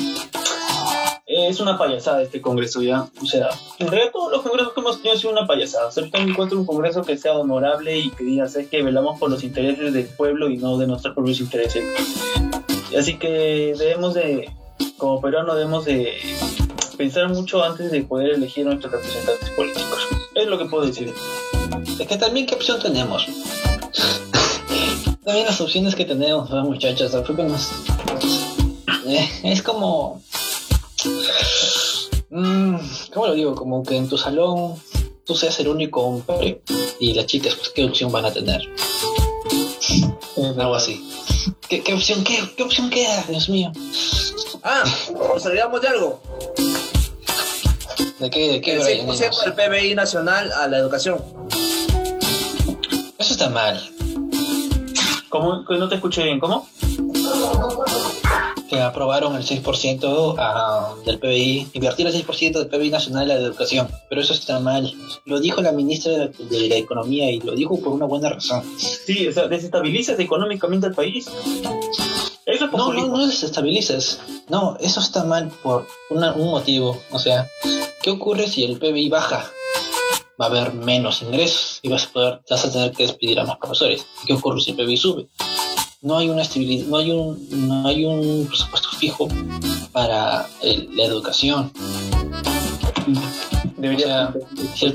es una payasada este congreso ya. O sea, en realidad todos los congresos que hemos tenido han sido una payasada. Sea, encuentro un congreso que sea honorable y que diga, sé que velamos por los intereses del pueblo y no de nuestros propios intereses. Así que debemos de, como peruanos, debemos de pensar mucho antes de poder elegir nuestros representantes políticos. Es lo que puedo decir. Es que también qué opción tenemos. también las opciones que tenemos, muchachos, nos... Eh, es como Mm, ¿Cómo lo digo? Como que en tu salón tú seas el único hombre y las chicas, pues, ¿qué opción van a tener? Algo así. ¿Qué, qué opción qué, qué opción queda? Dios mío. Ah, nos olvidamos de algo. ¿De qué? ¿De qué? El Brian? 6% Dinos. del PBI nacional a la educación. Eso está mal. ¿Cómo? No te escuché bien, ¿cómo? Que aprobaron el 6% a- del PBI, invertir el 6% del PBI nacional en la educación. Pero eso está mal. Lo dijo la ministra de, de la Economía y lo dijo por una buena razón. Sí, o sea, desestabilizas económicamente al país. Eso es No, no, no desestabilices. No, eso está mal por una- un motivo. O sea, ¿qué ocurre si el PBI baja? Va a haber menos ingresos y vas a, poder, vas a tener que despedir a más profesores. ¿Qué ocurre si el PBI sube? No hay una estabilidad, no hay un, no hay un presupuesto fijo para el- la educación. Debería o sea,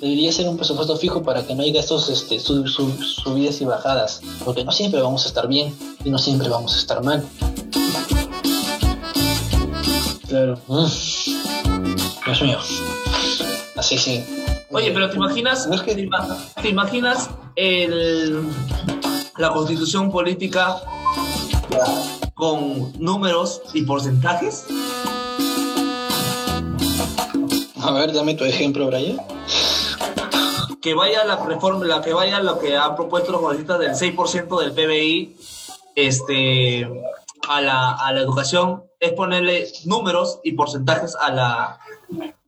Debería ser un presupuesto fijo para que no haya estos este, sub- sub- subidas y bajadas, porque no siempre vamos a estar bien y no siempre vamos a estar mal. Claro. Mm. Dios mío. Así sí. Oye, pero ¿te imaginas, No es que- te, ima- te imaginas el, la constitución política con números y porcentajes? A ver, dame tu ejemplo, Brian. Que vaya la reforma, la que vaya lo que han propuesto los congresistas del 6% del PBI este, a, la, a la educación, es ponerle números y porcentajes a la,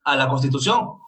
a la constitución.